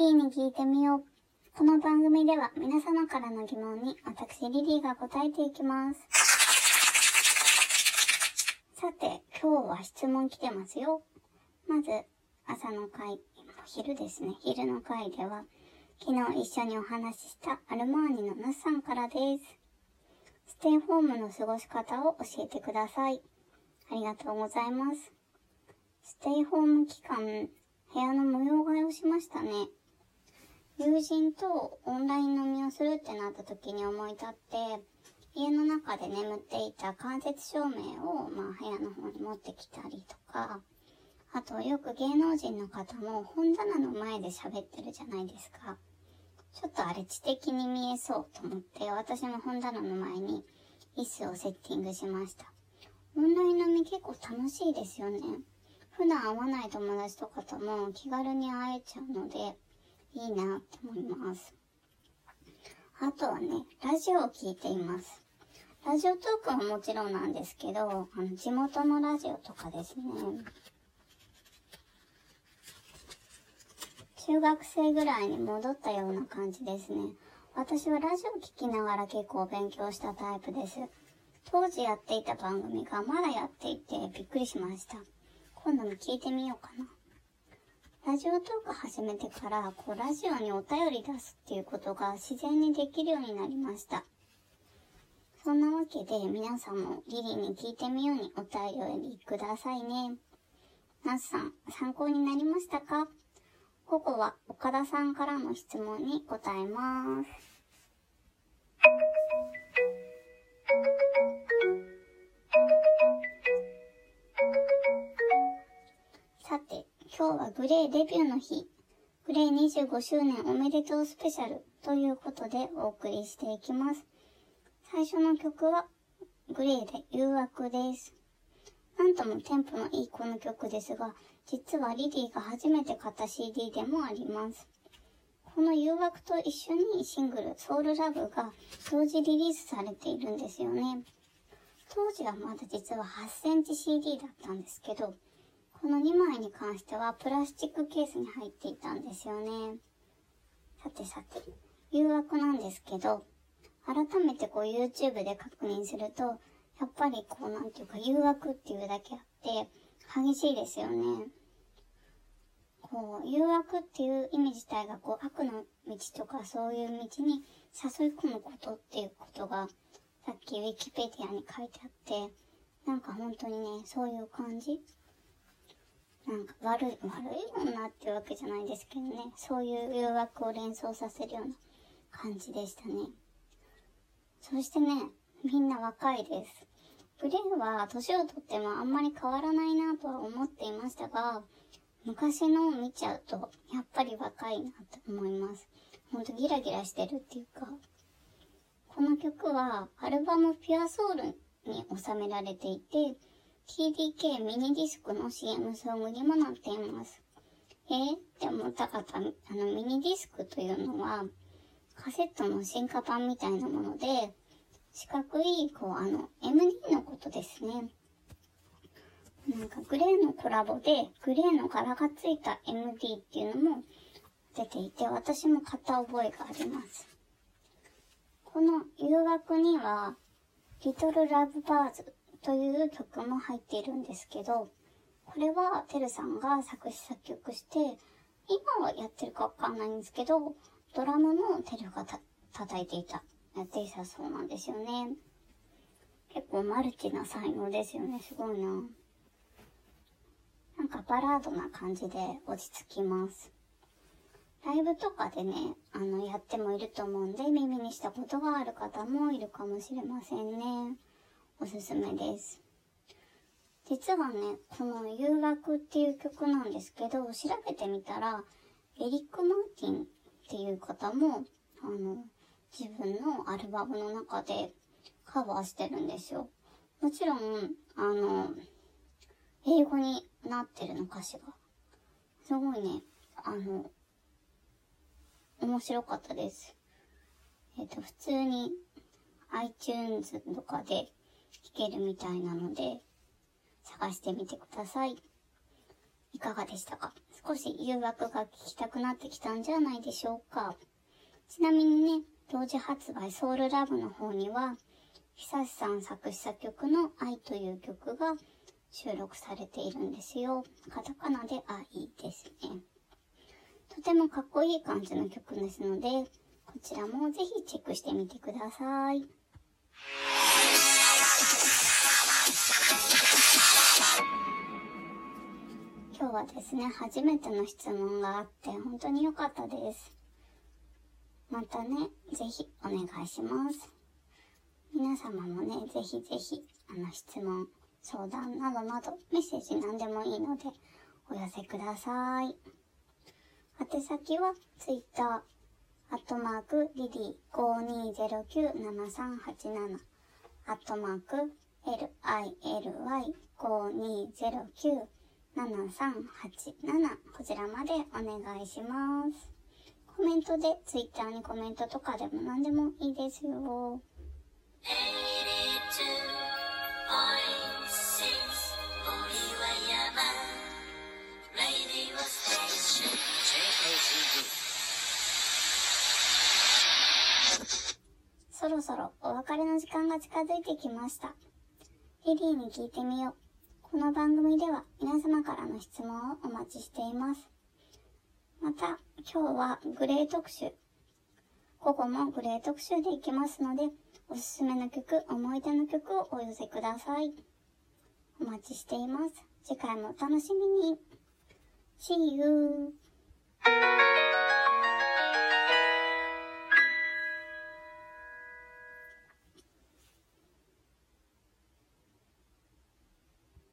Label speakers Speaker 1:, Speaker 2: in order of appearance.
Speaker 1: リーに聞いてみよう。この番組では皆様からの疑問に私リリーが答えていきます。さて、今日は質問来てますよ。まず、朝の会、昼ですね。昼の会では、昨日一緒にお話ししたアルマーニのナスさんからです。ステイホームの過ごし方を教えてください。ありがとうございます。ステイホーム期間、部屋の模様替えをしましたね。友人とオンライン飲みをするってなった時に思い立って、家の中で眠っていた間接照明を、まあ、部屋の方に持ってきたりとか、あとよく芸能人の方も本棚の前で喋ってるじゃないですか。ちょっとあれ知的に見えそうと思って、私も本棚の前に椅子をセッティングしました。オンライン飲み結構楽しいですよね。普段会わない友達とかとも気軽に会えちゃうので、いいなって思います。あとはね、ラジオを聞いています。ラジオトークももちろんなんですけど、あの、地元のラジオとかですね。中学生ぐらいに戻ったような感じですね。私はラジオ聞きながら結構勉強したタイプです。当時やっていた番組がまだやっていてびっくりしました。今度も聞いてみようかな。ラジオトーク始めてから、こう、ラジオにお便り出すっていうことが自然にできるようになりました。そんなわけで、皆さんもリリーに聞いてみようにお便りくださいね。ナスさん、参考になりましたか？午後は岡田さんからの質問に答えます。今日はグレーデビューの日。グレー25周年おめでとうスペシャルということでお送りしていきます。最初の曲はグレーで誘惑です。なんともテンポのいいこの曲ですが、実はリリーが初めて買った CD でもあります。この誘惑と一緒にシングルソウルラブが同時リリースされているんですよね。当時はまだ実は8センチ CD だったんですけど、この2枚に関してはプラスチックケースに入っていたんですよね。さてさて、誘惑なんですけど、改めてこう YouTube で確認すると、やっぱりこうなんていうか誘惑っていうだけあって、激しいですよね。こう、誘惑っていう意味自体がこう悪の道とかそういう道に誘い込むことっていうことが、さっきウィキペディアに書いてあって、なんか本当にね、そういう感じなんか悪い、悪い女っていうわけじゃないですけどね、そういう誘惑を連想させるような感じでしたね。そしてね、みんな若いです。グレーは年をとってもあんまり変わらないなとは思っていましたが、昔のを見ちゃうと、やっぱり若いなと思います。ほんとギラギラしてるっていうか。この曲はアルバムピュアソウルに収められていて、TDK ミニディスクの CM ソングにもなっています。えー、って思った方、あのミニディスクというのは、カセットの進化版みたいなもので、四角い、こう、あの、MD のことですね。なんか、グレーのコラボで、グレーの柄がついた MD っていうのも出ていて、私も買った覚えがあります。この誘惑には、Little Love Birds という曲も入っているんですけど、これはてるさんが作詞作曲して、今はやってるかわかんないんですけど、ドラムのテルがた叩いていた、やっていたそうなんですよね。結構マルチな才能ですよね。すごいな。なんかバラードな感じで落ち着きます。ライブとかでね、あの、やってもいると思うんで、耳にしたことがある方もいるかもしれませんね。おすすめです。実はね、この誘惑っていう曲なんですけど、調べてみたら、エリック・マーティンっていう方も、あの、自分のアルバムの中でカバーしてるんですよ。もちろん、あの、英語になってるの歌詞が。すごいね、あの、面白かったです。えっ、と、普通に iTunes とかで聴けるみたいなので、探してみてください。いかがでしたか？少し誘惑が聞きたくなってきたんじゃないでしょうか。ちなみにね、同時発売ソウルラブの方には、久志さん作詞作曲の愛という曲が収録されているんですよ。カタカナで愛ですね。とてもかっこいい感じの曲ですので、こちらもぜひチェックしてみてください。はですね、初めての質問があって本当に良かったです。またね、ぜひお願いします。皆様もね、ぜひぜひ、あの質問、相談などなど、メッセージ何でもいいので、お寄せください。宛先は、Twitter、アットマーク、リリー5209-7387、アットマーク、lily5209 7387こちらまでお願いします。コメントで、ツイッターにコメントとかでも何でもいいですよ。そろそろお別れの時間が近づいてきました。リリーに聞いてみよう。この番組では皆様からの質問をお待ちしています。また、今日はグレー特集。午後もグレー特集でいきますので、おすすめの曲、思い出の曲をお寄せください。お待ちしています。次回もお楽しみに。See you!